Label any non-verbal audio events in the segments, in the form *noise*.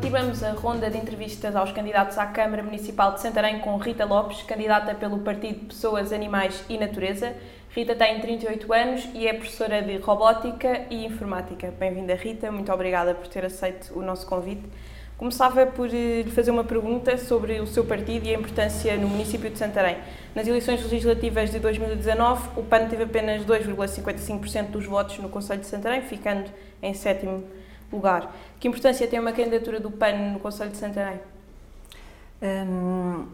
Continuamos a ronda de entrevistas aos candidatos à Câmara Municipal de Santarém com Rita Lopes, candidata pelo Partido Pessoas, Animais e Natureza. Rita tem 38 anos e é professora de Robótica e Informática. Bem-vinda, Rita. Muito obrigada por ter aceito o nosso convite. Começava por eh, lhe fazer uma pergunta sobre o seu partido e a importância no município de Santarém. Nas eleições legislativas de 2019, o PAN teve apenas 2,55% dos votos no Conselho de Santarém, ficando em sétimo lugar. Que importância tem uma candidatura do PAN no Conselho de Santarém? Hum,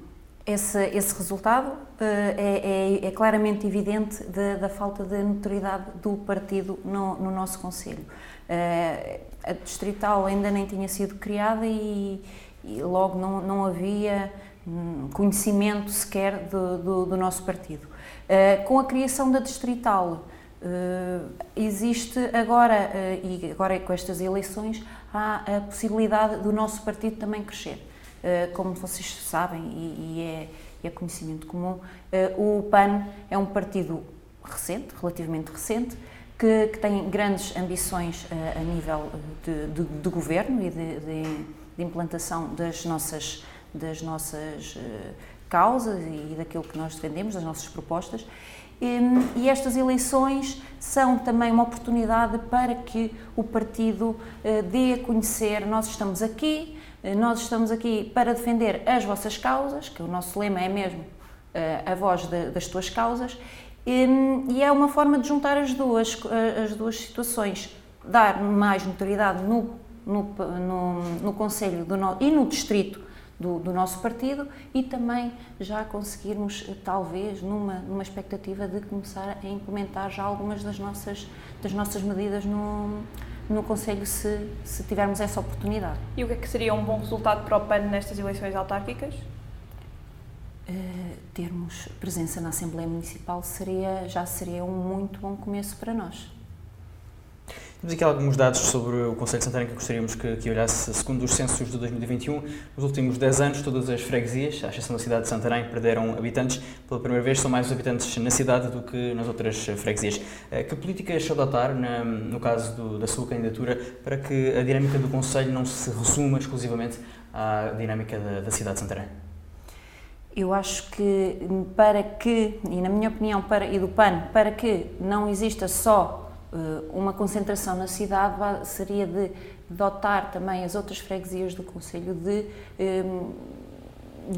esse, esse, resultado uh, é, é, é, claramente evidente de, da falta de notoriedade do partido no, no nosso Conselho. Uh, a distrital ainda nem tinha sido criada e, e logo não, não havia hum, conhecimento sequer do, do, do nosso partido. Uh, com a criação da distrital, uh, existe agora, uh, e agora com estas eleições, há a possibilidade do nosso partido também crescer. como vocês sabem, e, e é, é, conhecimento comum, o PAN é um partido recente, relativamente recente, que, que tem grandes ambições uh, a nível de, de, de governo e de, de, implantação das nossas, das nossas uh, causas e daquilo que nós defendemos, das nossas propostas. E, estas eleições são também uma oportunidade para que o partido uh, dê a conhecer: nós estamos aqui, nós estamos aqui para defender as vossas causas, que o nosso lema é mesmo a voz das tuas causas, e é uma forma de juntar as duas, as duas situações, dar mais notoriedade no, no, no, no Conselho do e no Distrito do, do, nosso partido e também já conseguirmos, talvez, numa, numa expectativa de começar a implementar já algumas das nossas, das nossas medidas no, no Conselho, se, se tivermos essa oportunidade. E o que é que seria um bom resultado para o PAN nestas eleições autárquicas? Uh, termos presença na Assembleia Municipal seria, já seria um muito bom começo para nós. Temos aqui alguns dados sobre o Conselho de Santarém que gostaríamos que, que olhasse. Segundo os censos de 2021, nos últimos 10 anos, todas as freguesias, à exceção da cidade de Santarém, perderam habitantes. Pela primeira vez, são mais os habitantes na cidade do que nas outras freguesias. Eh, que políticas se adotar, na, no caso do, da sua candidatura, para que a dinâmica do Conselho não se resuma exclusivamente à dinâmica da, da cidade de Santarém? Eu acho que para que, e na minha opinião, para, e do PAN, para que não exista só uma concentração na cidade, seria de dotar também as outras freguesias do Conselho de, um,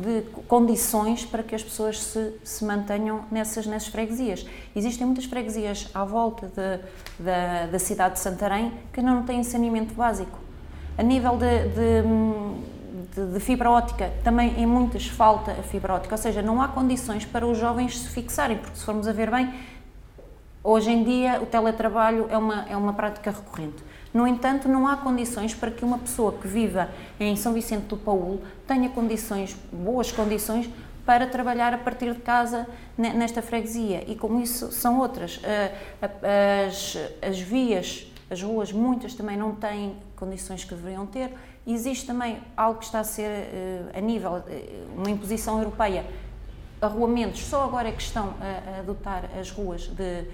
de condições para que as pessoas se, se mantenham nessas, nessas freguesias. Existem muitas freguesias à volta de, da, da cidade de Santarém que não têm saneamento básico. A nível de, de de, de, fibra óptica, também em muitas falta a fibra óptica, ou seja, não há condições para os jovens se fixarem, porque se formos a ver bem, hoje em dia o teletrabalho é uma, é uma prática recorrente. No entanto, não há condições para que uma pessoa que viva em São Vicente do Paulo tenha condições, boas condições, para trabalhar a partir de casa nesta freguesia. E como isso são outras. As, as vias, as ruas, muitas também não têm condições que deveriam ter. Existe também algo que está a ser, eh, a nível, eh, uma imposição europeia, arruamentos, só agora é que estão a, adotar as ruas de,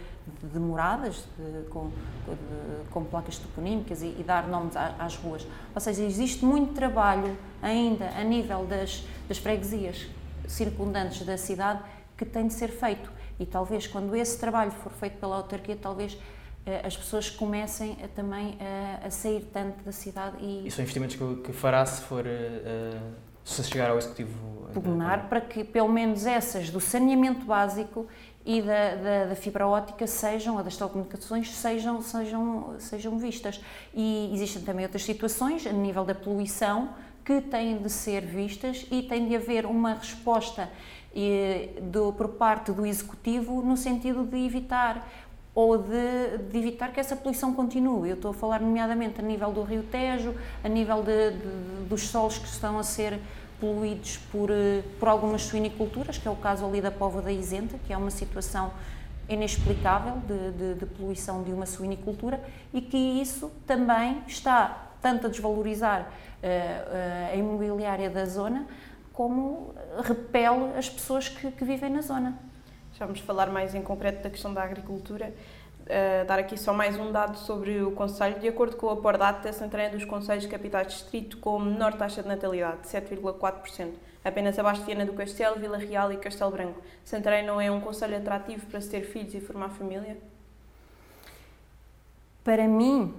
de moradas, de, com, de, com, placas toponímicas e, e dar nomes às ruas. Ou seja, existe muito trabalho ainda a nível das, das freguesias circundantes da cidade que tem de ser feito. E talvez quando esse trabalho for feito pela autarquia, talvez eh, as pessoas comecem a, também a, a, sair tanto da cidade e... E são investimentos que, que fará se for... Uh, se chegar ao Executivo... Pugnar para que pelo menos essas do saneamento básico e da, da, da, fibra óptica sejam, ou das telecomunicações, sejam, sejam, sejam vistas. E existem também outras situações, a nível da poluição, que têm de ser vistas e tem de haver uma resposta e, do, por parte do Executivo no sentido de evitar ou de, de, evitar que essa poluição continue. Eu estou a falar nomeadamente a nível do Rio Tejo, a nível de, de, dos solos que estão a ser poluídos por, eh, por algumas suiniculturas, que é o caso ali da Póvoa da Isenta, que é uma situação inexplicável de, de poluição de uma suinicultura e que isso também está tanto a desvalorizar uh, uh, a imobiliária da zona, como repele as pessoas que, que vivem na zona. Já vamos falar mais em concreto da questão da agricultura. Uh, dar aqui só mais um dado sobre o Conselho. De acordo com a Pordata, Santarém é dos Conselhos Capitais Distrito com menor taxa de natalidade, 7,4%. Apenas abaixo de Viana do Castelo, Vila Real e Castelo Branco. Santarém não é um conselho atrativo para se ter filhos e formar família? Para mim,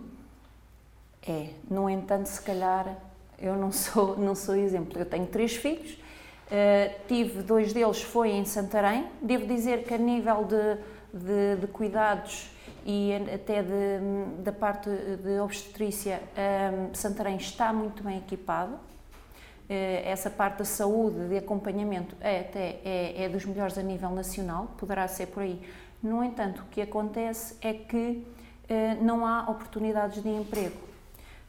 é. No entanto, se calhar, eu não sou, *laughs* não sou exemplo. Eu tenho três filhos, uh, tive dois deles foi em Santarém. Devo dizer que a nível de, de, de cuidados e até de, da parte de obstetrícia, um, Santarém está muito bem equipado. Uh, essa parte da saúde, de acompanhamento, é, até é, é dos melhores a nível nacional, poderá ser por aí. No entanto, o que acontece é que uh, não há oportunidades de emprego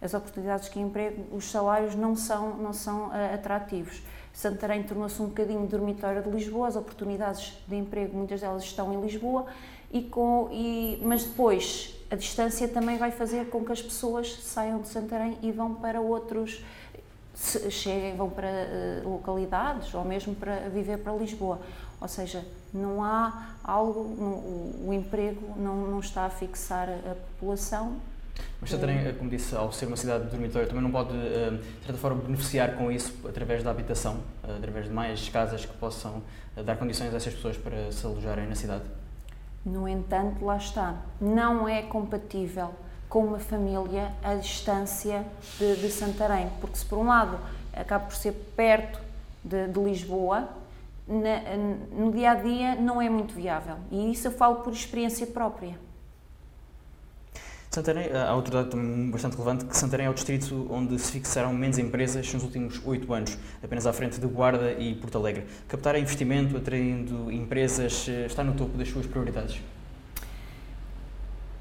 as oportunidades de emprego, os salários não são, não são uh, atrativos. Santarém tornou-se um bocadinho dormitório de Lisboa, as oportunidades de emprego, muitas delas estão em Lisboa, e com, e, mas depois a distância também vai fazer com que as pessoas saiam de Santarém e vão para outros, cheguem, vão para uh, localidades ou mesmo para viver para Lisboa. Ou seja, não há algo, o, o emprego não, não está a fixar a população mas Santarém, eh, como disse, ao ser uma cidade de dormitório, também não pode, eh, de certa forma, beneficiar com isso através da habitação, através de mais casas que possam dar condições a essas pessoas para se alojarem na cidade? No entanto, lá está, não é compatível com uma família a distância de, de Santarém, porque se por um lado acaba por ser perto de, de Lisboa, na, no dia a dia não é muito viável. E isso eu falo por experiência própria. Santarém, há outro dado também bastante relevante, que Santarém é o distrito onde se fixaram menos empresas nos últimos oito anos, apenas à frente de Guarda e Porto Alegre. Captar investimento, atraindo empresas, eh, está no topo das suas prioridades?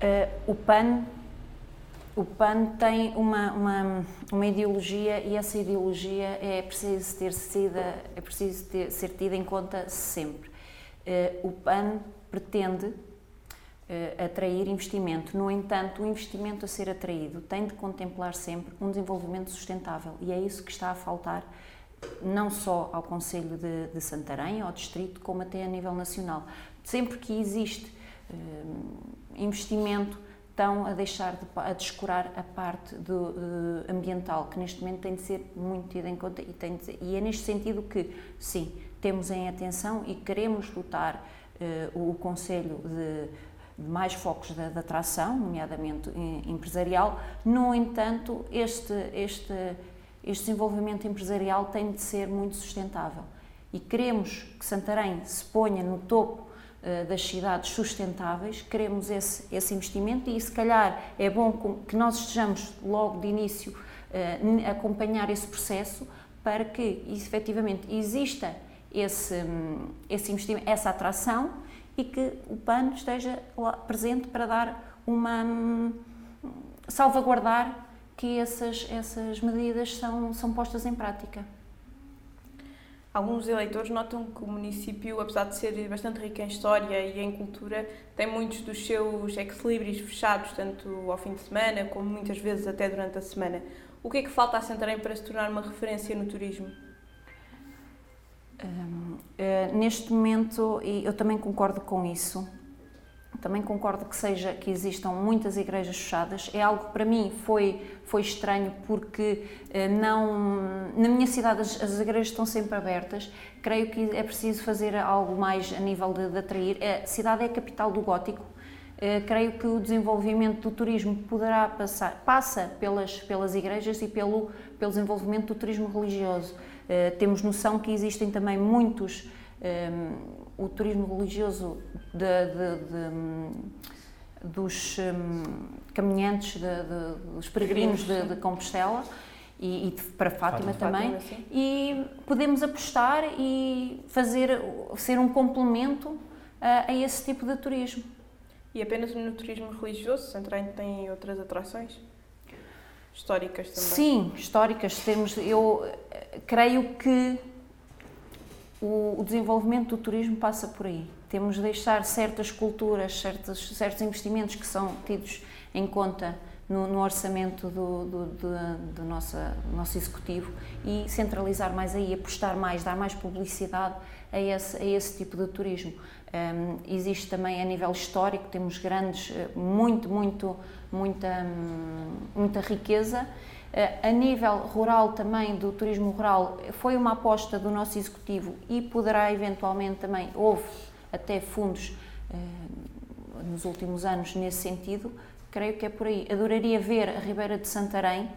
Uh, o PAN o PAN tem uma, uma, uma, ideologia e essa ideologia é preciso ter sido, é preciso ter, ser tida em conta sempre. Uh, o PAN pretende atrair investimento. No entanto, o investimento a ser atraído tem de contemplar sempre um desenvolvimento sustentável e é isso que está a faltar não só ao Conselho de, de Santarém, ao Distrito, como até a nível nacional. Sempre que existe uh, investimento, estão a deixar de a descurar a parte do, uh, ambiental, que neste momento tem de ser muito tida em conta e, tem de, e é neste sentido que, sim, temos em atenção e queremos uh, o Conselho de mais focos de, de atração, nomeadamente empresarial. No entanto, este, este, este desenvolvimento empresarial tem de ser muito sustentável e queremos que Santarém se ponha no topo uh, das cidades sustentáveis, queremos esse, esse investimento e se calhar é bom que nós estejamos logo de início a acompanhar esse processo para que efetivamente exista esse, esse investimento, essa atração e que o PAN esteja lá presente para dar uma salvaguardar que essas, essas medidas são, são postas em prática. Alguns eleitores notam que o município, apesar de ser bastante rico em história e em cultura, tem muitos dos seus ex-libris fechados, tanto ao fim de semana como muitas vezes até durante a semana. O que é que falta a Santarém para se tornar uma referência no turismo? Uh, neste momento, e eu também concordo com isso, também concordo que seja que existam muitas igrejas fechadas. É algo que para mim foi foi estranho porque uh, não na minha cidade as, as, igrejas estão sempre abertas. Creio que é preciso fazer algo mais a nível de, de atrair. A cidade é a capital do gótico. Uh, creio que o desenvolvimento do turismo poderá passar passa pelas pelas igrejas e pelo pelo desenvolvimento do turismo religioso. Eh, temos noção que existem também muitos, um, ehm, o turismo religioso de, de, de, dos um, caminhantes, dos peregrinos de, Compostela e, e para Fátima, Fátima também. Fátima, e podemos apostar e fazer, ser um complemento a, a esse tipo de turismo. E apenas no turismo religioso, Santarém tem outras atrações? Históricas também. Sim, históricas. Temos, eu eh, creio que o, o desenvolvimento do turismo passa por aí. temos de deixar certas culturas, certos, certos investimentos que são tidos em conta no, no orçamento do, do, do, do, nosso executivo e centralizar mais aí, apostar mais, dar mais publicidade a esse, a esse tipo de turismo. Um, existe também a nível histórico, temos grandes, eh, muito, muito, muita, hum, muita riqueza. Uh, a nível rural também, do turismo rural, foi uma aposta do nosso executivo e poderá eventualmente também, houve até fundos uh, nos últimos anos nesse sentido, creio que é por aí. Adoraria ver a Ribeira de Santarém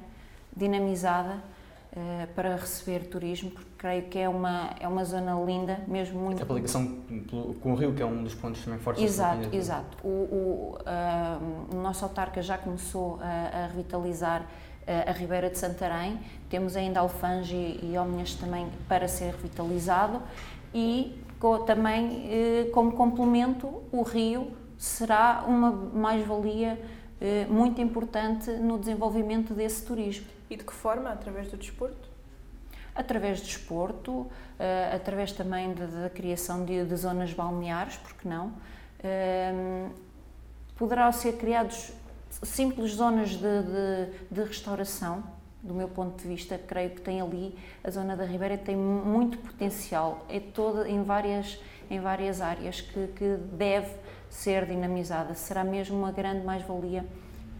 dinamizada uh, para receber turismo, porque creio que é uma, é uma zona linda, mesmo muito... A ligação com o rio, que é um dos pontos também fortes. Exato, exato. O, o, uh, o, nosso autarca já começou a, a revitalizar uh, a Ribeira de Santarém, temos ainda Alfange e, e Ómnias também para ser revitalizado e também como complemento o rio será uma mais-valia eh, muito importante no desenvolvimento desse turismo. E de que forma? Através do desporto? Através do desporto, eh, através também da criação de, de, zonas balneares, porque não? Eh, poderão ser criados simples zonas de, de, de, restauração, do meu ponto de vista, creio que tem ali, a zona da Ribeira tem muito potencial, é toda em várias, em várias áreas que, que deve ser dinamizada. Será mesmo uma grande mais-valia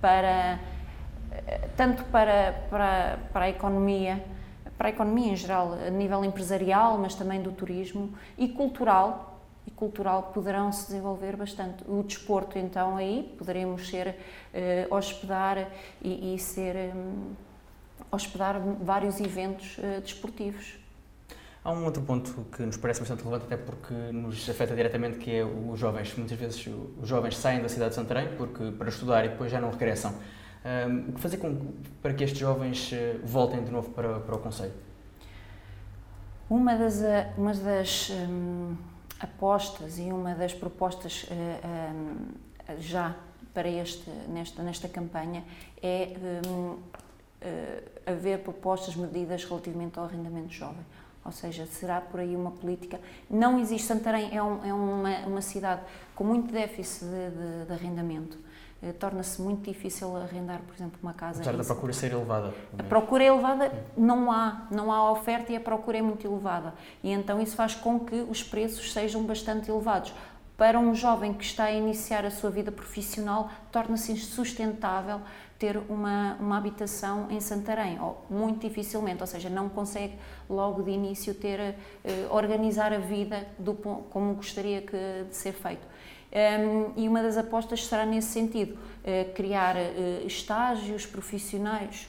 para tanto para, para, para a economia, para a economia em geral, a nível empresarial, mas também do turismo e cultural, e cultural poderão se desenvolver bastante. O desporto, então, aí poderemos ser, eh, hospedar e, e ser, um, hospedar vários eventos eh, desportivos. Há um outro ponto que nos parece bastante relevante, até porque nos afeta diretamente, que é os jovens. Muitas vezes os jovens saem da cidade de Santarém porque, para estudar e depois já não regressam. O que fazer com, para que estes jovens eh, voltem de novo para, para o Conselho? Uma das, eh, uma das um, apostas e uma das propostas uh, um, já para este, nesta, nesta campanha é uh, haver propostas, medidas relativamente ao arrendamento jovem ou seja, será por aí uma política. Não existe, Santarém é, um, é uma, uma, cidade com muito déficit de, de, de arrendamento. Eh, torna-se muito difícil arrendar, por exemplo, uma casa. Apesar da procura ser elevada. A procura é elevada, não há, não há oferta e a procura é muito elevada. E então isso faz com que os preços sejam bastante elevados. Para um jovem que está a iniciar a sua vida profissional, torna-se insustentável ter uma, uma habitação em Santarém, ou muito dificilmente, ou seja, não consegue logo de início ter, uh, organizar a vida do, como gostaria que, de ser feito. Um, e uma das apostas será nesse sentido, uh, criar uh, estágios profissionais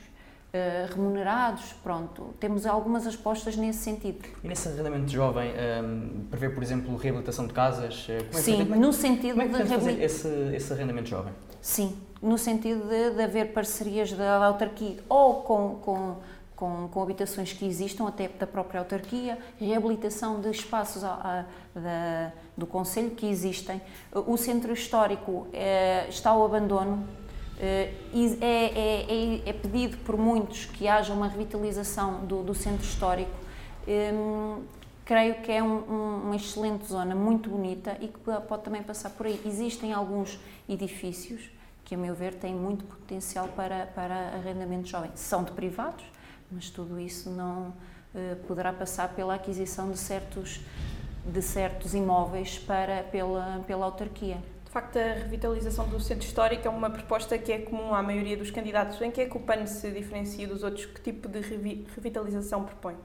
Uh, remunerados, pronto, temos algumas apostas nesse sentido. E nesse arrendamento jovem, um, prevê, por exemplo, reabilitação de casas? É Sim, no sentido como é que de esse, esse arrendamento jovem? Sim, no sentido de, de haver parcerias da, da autarquia ou com, com, com, com, habitações que existam, até da própria autarquia, reabilitação de espaços a, a, da, do Conselho que existem. O centro histórico é, está ao abandono, é, é, é, é, pedido por muitos que haja uma revitalização do, do centro histórico. Hum, creio que é um, um, uma excelente zona, muito bonita e que pode também passar por aí. Existem alguns edifícios que, a meu ver, têm muito potencial para, para arrendamento jovem. São de privados, mas tudo isso não uh, poderá passar pela aquisição de certos, de certos imóveis para, pela, pela autarquia. De facto, a revitalização do centro histórico é uma proposta que é comum à maioria dos candidatos. Em que é que o PAN se diferencia dos outros? Que tipo de revitalização propõe?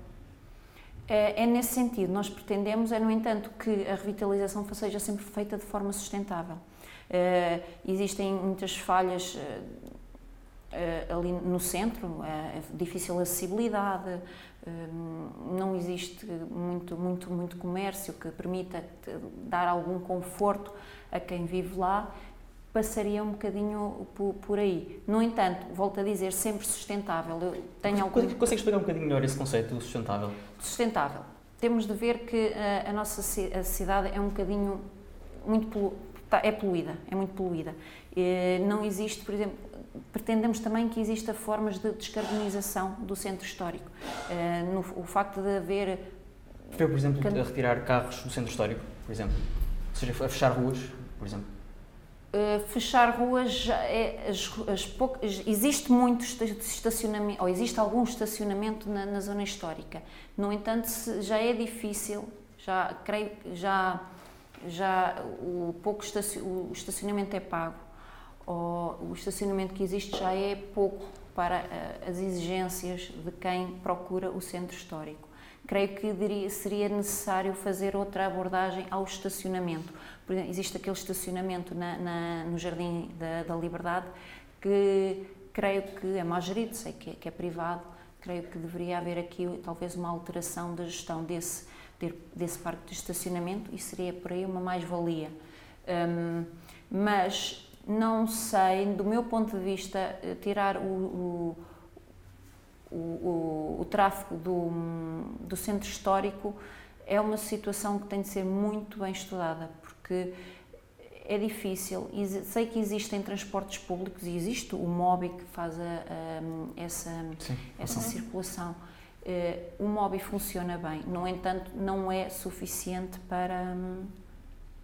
É, é nesse sentido. Nós pretendemos, é, no entanto, que a revitalização seja sempre feita de forma sustentável. Uh, existem muitas falhas uh, ali no centro, é difícil acessibilidade, não existe muito, muito, muito comércio que permita dar algum conforto a quem vive lá passaria um bocadinho por, por, aí. No entanto, volto a dizer, sempre sustentável. Eu tenho algum... Consegue explicar um bocadinho melhor esse conceito sustentável? Sustentável. Temos de ver que a, a nossa a cidade é um bocadinho muito tá, é poluída, é muito poluída. Não existe, por exemplo, pretendemos também que exista formas de descarbonização do centro histórico. No, o facto de haver... Foi, por exemplo, que... retirar carros do centro histórico, por exemplo? Ou seja, a fechar ruas, por exemplo? Uh, fechar ruas é, as, as poucas, existe muito estacionamento ou existe algum estacionamento na, na zona histórica no entanto já é difícil já creio já já o pouco o estacionamento é pago ou o estacionamento que existe já é pouco para uh, as exigências de quem procura o centro histórico creio que diria, seria necessário fazer outra abordagem ao estacionamento. Exemplo, existe aquele estacionamento na, na, no Jardim da, da, Liberdade que creio que é mal gerido, sei que é, que é, privado, creio que deveria haver aqui talvez uma alteração da gestão desse, desse parque de estacionamento e seria por aí uma mais-valia. Um, mas não sei, do meu ponto de vista, eh, tirar o, o o, o, o tráfego do, do centro histórico é uma situação que tem de ser muito bem estudada, porque é difícil. Sei que existem transportes públicos e existe o MOBI que faz a, a, essa, Sim, essa uhum. circulação. Uh, o MOBI funciona bem, no entanto, não é suficiente para,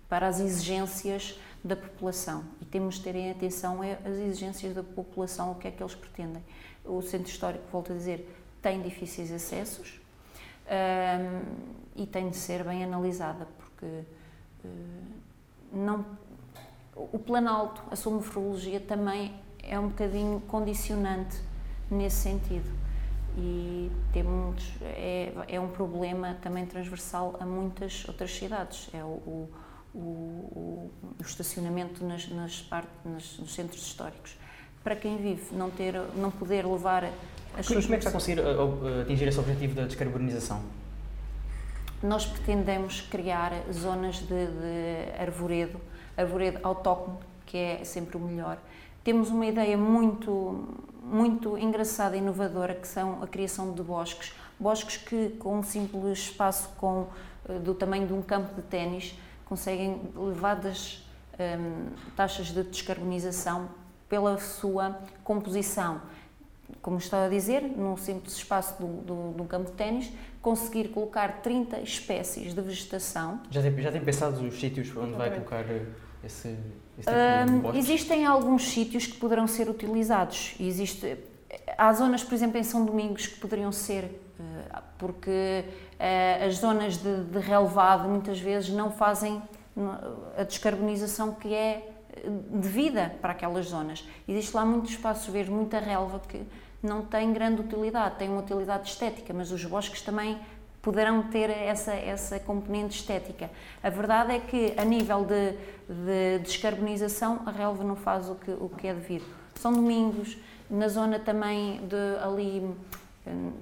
para as exigências da população. E temos de ter em atenção é as exigências da população, o que é que eles pretendem. O centro histórico, volto a dizer, tem difíceis acessos um, e tem de ser bem analisada, porque uh, não, o Planalto, a sua morfologia também é um bocadinho condicionante nesse sentido. E temos é, é um problema também transversal a muitas outras cidades. É o, o, o, o estacionamento nas, nas, nas, nos centros históricos para quem vive, não, ter, não poder levar as suas... Como é que está a conseguir uh, atingir esse objetivo da descarbonização? Nós pretendemos criar zonas de, de arvoredo, arvoredo autóctone, que é sempre o melhor. Temos uma ideia muito, muito engraçada e inovadora, que são a criação de bosques. Bosques que, com um simples espaço com, uh, do tamanho de um campo de ténis, conseguem elevadas um, taxas de descarbonização pela sua composição. Como estava a dizer, num simples espaço de um campo de ténis, conseguir colocar 30 espécies de vegetação. Já tem, já tem pensado os sítios onde vai colocar eh, esse, esse tipo de Existem alguns sítios que poderão ser utilizados. Existe, há zonas, por exemplo, em São Domingos que poderiam ser, porque eh, as zonas de, de relevado muitas vezes não fazem a descarbonização que é de vida para aquelas zonas. Existe lá muito espaço verde, muita relva que não tem grande utilidade, tem uma utilidade estética, mas os bosques também poderão ter essa, essa componente estética. A verdade é que, a nível de, de descarbonização, a relva não faz o que, o que é devido. São Domingos, na zona também de ali,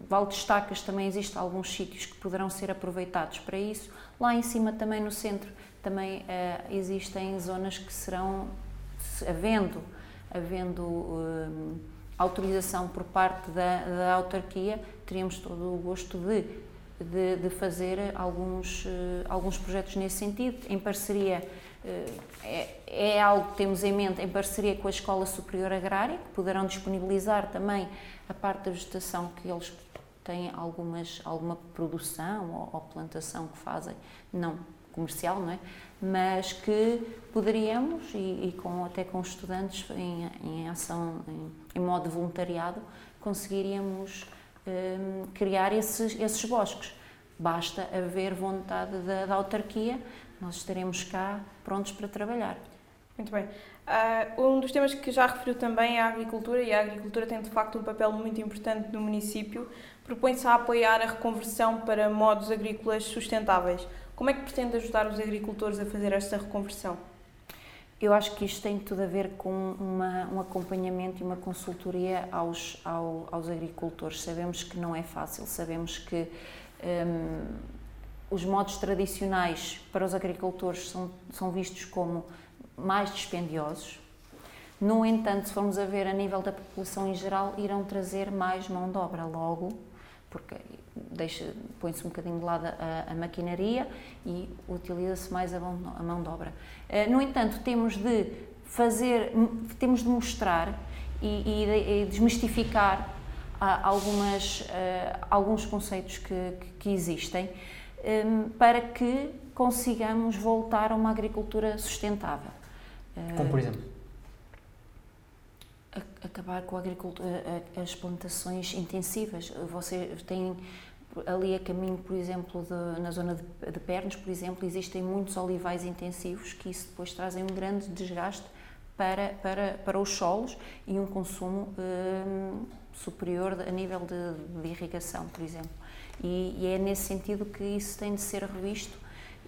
Val de Estacas, também existem alguns sítios que poderão ser aproveitados para isso. Lá em cima, também no centro, também uh, existem zonas que serão, havendo, havendo uh, autorização por parte da, da, autarquia, teríamos todo o gosto de, de, de fazer alguns, uh, alguns projetos nesse sentido, em parceria, é, é algo que temos em mente, em parceria com a Escola Superior Agrária, que poderão disponibilizar também a parte da vegetação que eles têm algumas, alguma produção ou, ou plantação que fazem, não comercial, não é? Mas que poderíamos, e, e com, até com estudantes em, em ação, em, em, modo voluntariado, conseguiríamos um, criar esses, esses bosques. Basta haver vontade da, da autarquia, nós estaremos cá prontos para trabalhar. Muito bem. Uh, um dos temas que já referiu também é a agricultura, e a agricultura tem de facto um papel muito importante no município. Propõe-se a apoiar a reconversão para modos agrícolas sustentáveis. Como é que pretende ajudar os agricultores a fazer esta reconversão? Eu acho que isto tem tudo a ver com uma, um acompanhamento e uma consultoria aos, ao, aos agricultores. Sabemos que não é fácil, sabemos que um, os modos tradicionais para os agricultores são, são vistos como mais dispendiosos. No entanto, se formos a ver a nível da população em geral, irão trazer mais mão de obra logo, porque põe-se um bocadinho de lado a, a maquinaria e utiliza-se mais a mão, a mão de obra. Uh, no entanto, temos de fazer, temos de mostrar e, e, e desmistificar uh, algumas, uh, alguns conceitos que, que, existem um, para que consigamos voltar a uma agricultura sustentável. Como por exemplo? Acabar com a as plantações intensivas. Você tem ali a caminho, por exemplo, de, na zona de, de Pernos, por exemplo, existem muitos olivais intensivos que isso depois trazem um grande desgaste para, para, para os solos e um consumo hum, superior a nível de, de, irrigação, por exemplo. E, e, é nesse sentido que isso tem de ser revisto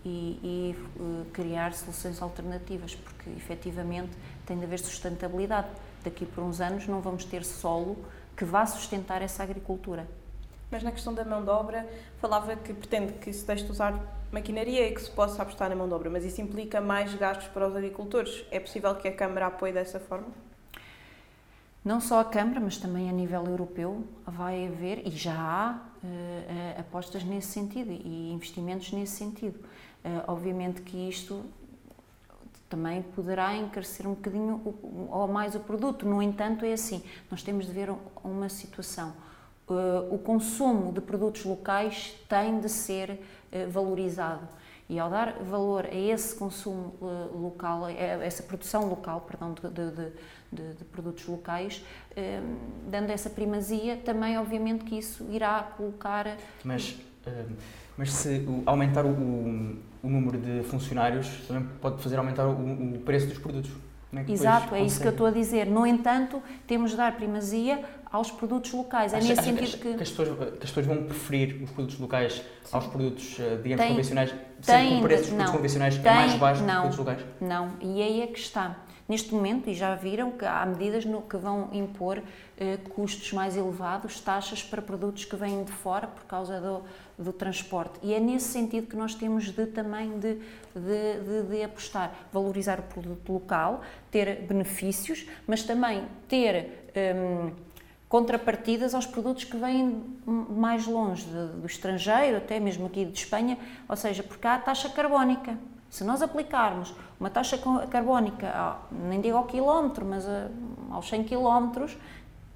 e, e uh, criar soluções alternativas, porque efetivamente tem de haver sustentabilidade. Daqui por uns anos não vamos ter solo que vá sustentar essa agricultura. Mas na questão da mão de obra, falava que pretende que se deixe de usar maquinaria e que se possa apostar na mão de obra, mas isso implica mais gastos para os agricultores. É possível que a Câmara apoie dessa forma? Não só a Câmara, mas também a nível europeu vai haver, e já há, uh, apostas nesse sentido e investimentos nesse sentido. Uh, obviamente que isto também poderá encarecer um bocadinho ou mais o produto. No entanto, é assim: nós temos de ver uma situação o consumo de produtos locais tem de ser eh, valorizado. E ao dar valor a esse consumo eh, local, a essa produção local, perdão, de, de, de, de, produtos locais, eh, dando essa primazia, também obviamente que isso irá colocar. Mas, mas se aumentar o, o número de funcionários, também pode fazer aumentar o, o preço dos produtos. É Exato, é isso que eu estou a dizer. No entanto, temos de dar primazia aos produtos locais. É nesse sentido que, que, as pessoas, que as pessoas vão preferir os produtos locais Sim. aos produtos, eh, digamos, tem, convencionais, sendo que o preço dos produtos convencionais tem, é mais baixo não, dos produtos locais? Não, e aí é que está. Neste momento, e já viram que há medidas no, que vão impor eh, custos mais elevados, taxas para produtos que vêm de fora por causa do, do transporte. E é nesse sentido que nós temos de também de, de, de, de apostar, valorizar o produto local, ter benefícios, mas também ter hum, contrapartidas aos produtos que vêm mais longe do estrangeiro, até mesmo aqui de Espanha, ou seja, porque há a taxa carbónica. Se nós aplicarmos uma taxa carbónica, nem digo ao quilómetro, mas aos 100 quilómetros,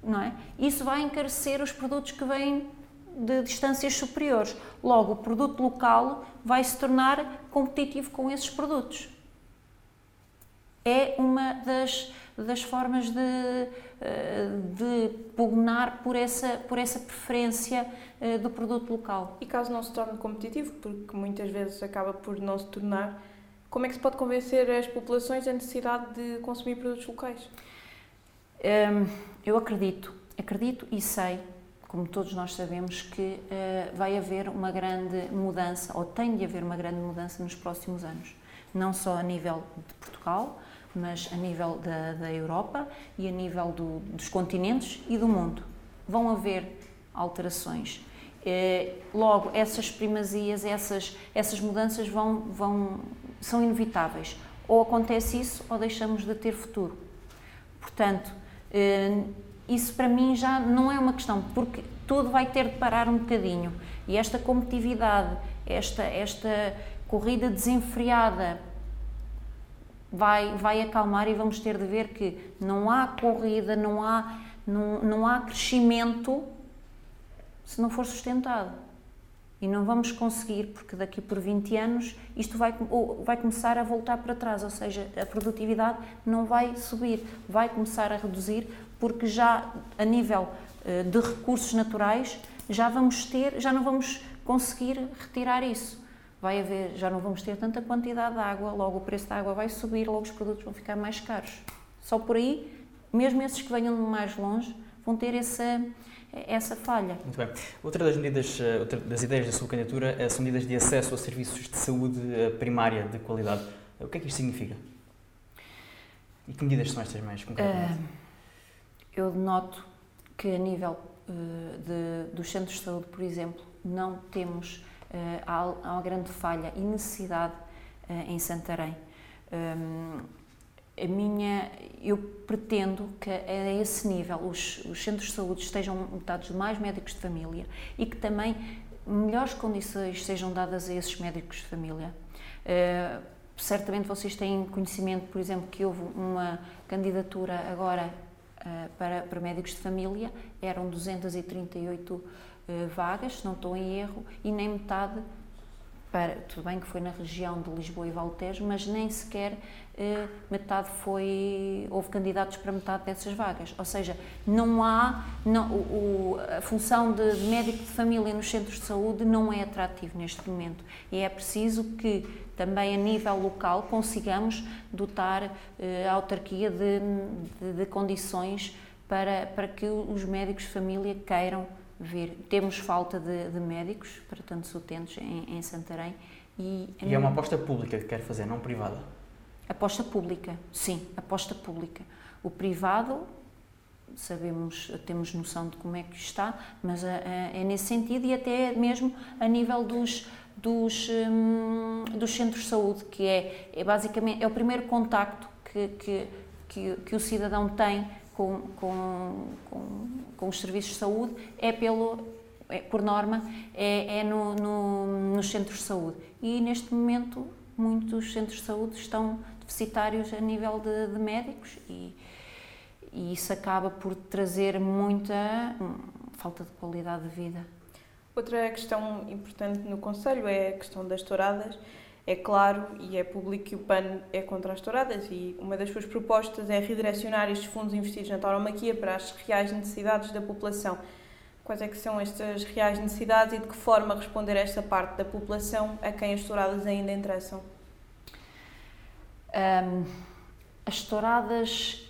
não é? Isso vai encarecer os produtos que vêm de distâncias superiores. Logo, o produto local vai se tornar competitivo com esses produtos. É uma das, das formas de, de pugnar por essa, por essa preferência eh, do produto local. E caso não se torne competitivo, porque muitas vezes acaba por não se tornar, como é que se pode convencer as populações da necessidade de consumir produtos locais? Hum, eu acredito, acredito e sei, como todos nós sabemos, que uh, vai haver uma grande mudança, ou tem de haver uma grande mudança nos próximos anos. Não só a nível de Portugal, mas a nível da, da Europa e a nível do, dos continentes e do mundo. Vão haver alterações. Eh, logo, essas primazias, essas, essas mudanças vão, vão, são inevitáveis. Ou acontece isso ou deixamos de ter futuro. Portanto, eh, isso para mim já não é uma questão, porque tudo vai ter de parar um bocadinho. E esta competitividade, esta, esta corrida desenfreada vai, vai acalmar e vamos ter de ver que não há corrida, não há, não, não há crescimento se não for sustentado. E não vamos conseguir, porque daqui por 20 anos isto vai, vai começar a voltar para trás, ou seja, a produtividade não vai subir, vai começar a reduzir, porque já a nível eh, de recursos naturais já vamos ter, já não vamos conseguir retirar isso vai haver, já não vamos ter tanta quantidade de água, logo o preço da água vai subir, logo os produtos vão ficar mais caros. Só por aí, mesmo esses que venham de mais longe, vão ter essa, essa falha. Muito bem. Outra das medidas, eh, outra das ideias da sua candidatura eh, são medidas de acesso a serviços de saúde eh, primária de qualidade. O que é que isto significa? E que medidas são estas mais concretamente? Uh, eu noto que a nível uh, de, dos centros de saúde, por exemplo, não temos há, há uma grande falha e necessidade eh, em Santarém. Ehm, a minha, eu pretendo que a esse nível os, os centros de saúde estejam dotados de mais médicos de família e que também melhores condições sejam dadas a esses médicos de família. Uh, certamente vocês têm conhecimento, por exemplo, que houve uma candidatura agora uh, para, para médicos de família, eram 238 uh, vagas, se não estou em erro, e nem metade para, tudo bem que foi na região de Lisboa e Valtejo, mas nem sequer eh, metade foi, houve candidatos para metade dessas vagas. Ou seja, não há, não, o, a função de, de médico de família nos centros de saúde não é atrativo neste momento. E é preciso que também a nível local consigamos dotar eh, a autarquia de, de, de condições para, para que os médicos de família queiram ver. Temos falta de, de médicos para tantos utentes em, em Santarém. E, e é uma aposta pública que quer fazer, não privada? Aposta pública, sim, aposta pública. O privado, sabemos, temos noção de como é que está, mas é, é nesse sentido e até mesmo a nível dos, dos, hum, dos centros de saúde, que é, é basicamente é o primeiro contacto que, que, que, que o cidadão tem com, com, com, com os serviços de saúde é pelo, é, por norma, é, é no, no, nos centros de saúde. E neste momento, muitos centros de saúde estão deficitários a nível de, de médicos e, e, isso acaba por trazer muita hum, falta de qualidade de vida. Outra questão importante no Conselho é a questão das touradas é claro e é público que o PAN é contra as touradas e uma das suas propostas é redirecionar estes fundos investidos na tauromaquia para as reais necessidades da população. Quais é que são estas reais necessidades e de que forma responder a esta parte da população a quem as touradas ainda interessam? Um, as touradas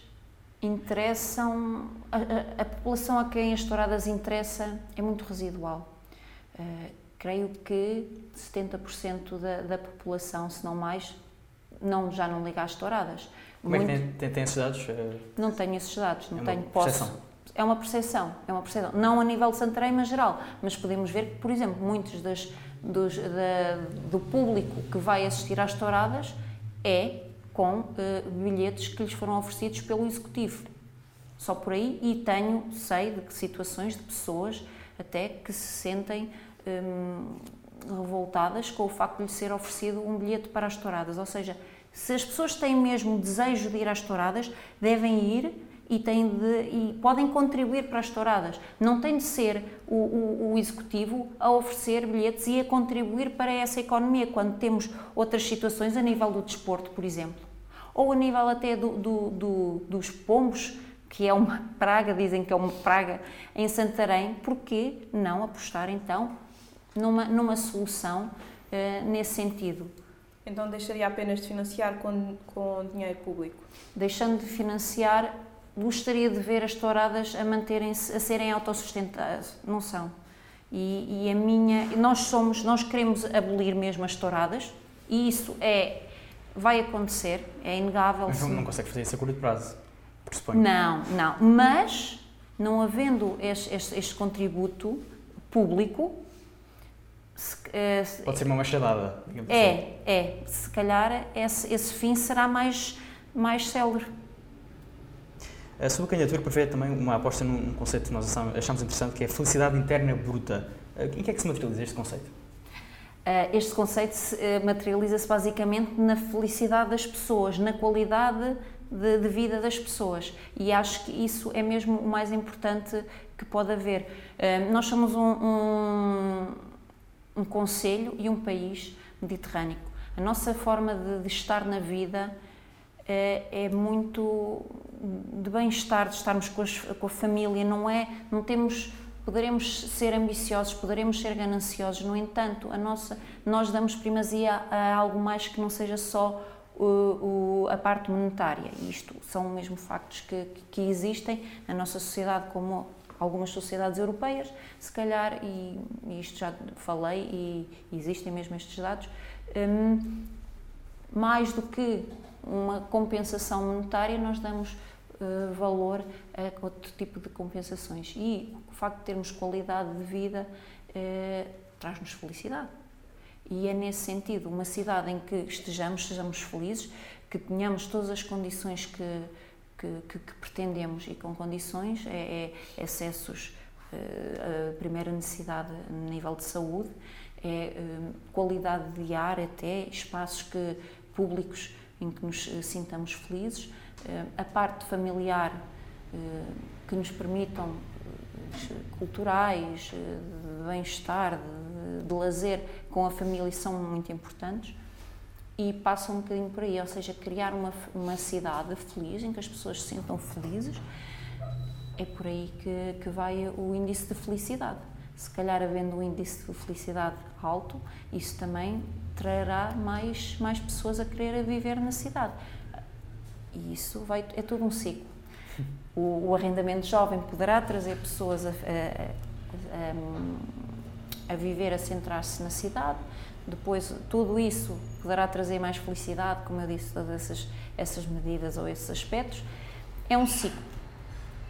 interessam... A, a, a, população a quem as touradas interessa é muito residual. Uh, creio que 70% da, da população, se não mais, não, já não liga às touradas. Como Muito, é que tem, tem, tem esses dados? Não tenho esses dados, não é tenho, posso. É uma percepção, é uma percepção. Não a nível de Santarém, mas geral. Mas podemos ver que, por exemplo, muitos das, dos, da, do público que vai assistir às touradas é com uh, bilhetes que lhes foram oferecidos pelo Executivo. Só por aí, e tenho, sei de que situações de pessoas até que se sentem hum, revoltadas com o facto de lhe ser oferecido um bilhete para as touradas. Ou seja, se as pessoas têm mesmo desejo de ir às touradas, devem ir e, têm de, e podem contribuir para as touradas. Não tem de ser o, o, o, executivo a oferecer bilhetes e a contribuir para essa economia, quando temos outras situações a nível do desporto, por exemplo, ou a nível até do, do, do, dos pombos, que é uma praga, dizem que é uma praga em Santarém, por que não apostar então numa, numa solução uh, nesse sentido. Então deixaria apenas de financiar com, com dinheiro público? Deixando de financiar, gostaria de ver as touradas a manterem-se, a serem autossustentáveis, não são. E, e, a minha, nós somos, nós queremos abolir mesmo as touradas e isso é, vai acontecer, é inegável. Mas não, não consegue fazer isso a curto prazo, pressuponho. Não, não, mas não havendo este, este, este contributo público, se, uh, Pode ser uma machadada. É, assim. é. Se calhar esse, esse fim será mais, mais célere. A sua candidatura prevê também uma aposta num conceito que nós achamos interessante, que é a felicidade interna bruta. Eh, em que é que se materializa este conceito? Uh, este conceito materializa-se basicamente na felicidade das pessoas, na qualidade de, de, vida das pessoas. E acho que isso é mesmo o mais importante que pode haver. Nós somos um, um um conselho e um país mediterrâneo. A nossa forma de, de estar na vida é, é muito de bem-estar, de estarmos com, as, com, a família, não é? Não temos, poderemos ser ambiciosos, poderemos ser gananciosos, no entanto, a nossa, nós damos primazia a, algo mais que não seja só o, o, a parte monetária. Isto são mesmo factos que, que existem na nossa sociedade como algumas sociedades europeias, se calhar, e, e isto já falei, e existem mesmo estes dados, um, mais do que uma compensação monetária, nós damos uh, valor a outro tipo de compensações. E o facto de termos qualidade de vida uh, traz-nos felicidade. E é nesse sentido, uma cidade em que estejamos, sejamos felizes, que tenhamos todas as condições que que, que, que pretendemos e com condições é, é acessos uh, a primeira necessidade a nível de saúde, é uh, qualidade de ar até, espaços que, públicos em que nos uh, sintamos felizes, a parte familiar que nos permitam culturais, de bem-estar, de lazer com a família são muito importantes e passam um bocadinho por aí, ou seja, criar uma, uma cidade feliz em que as pessoas se sintam felizes, é por aí que, que vai o índice de felicidade. Se calhar, havendo um índice de felicidade alto, isso também trará mais, mais pessoas a querer viver na cidade. E isso vai, é todo um ciclo. O, o arrendamento jovem poderá trazer pessoas a, a, a, a viver, a centrar-se na cidade, depois, tudo isso poderá trazer mais felicidade, como eu disse, todas essas, essas medidas ou esses aspectos. É um ciclo.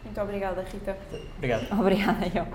Muito obrigada, Rita. Obrigado. Obrigada, eu.